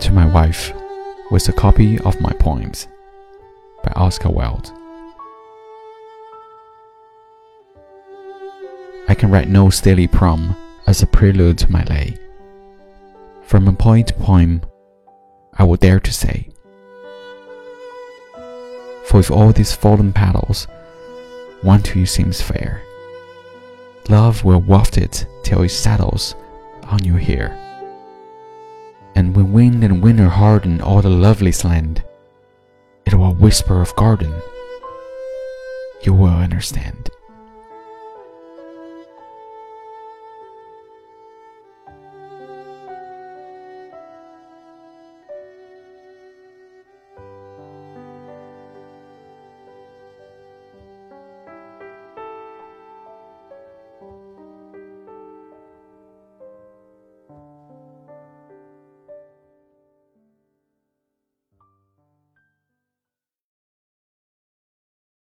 to my wife with a copy of my poems by Oscar Wilde. I can write no stately proem as a prelude to my lay. From a poem to poem, I will dare to say. For with all these fallen petals, one to you seems fair. Love will waft it till it settles on your hair. When wind and winter harden all the loveliest land, it will whisper of garden. You will understand.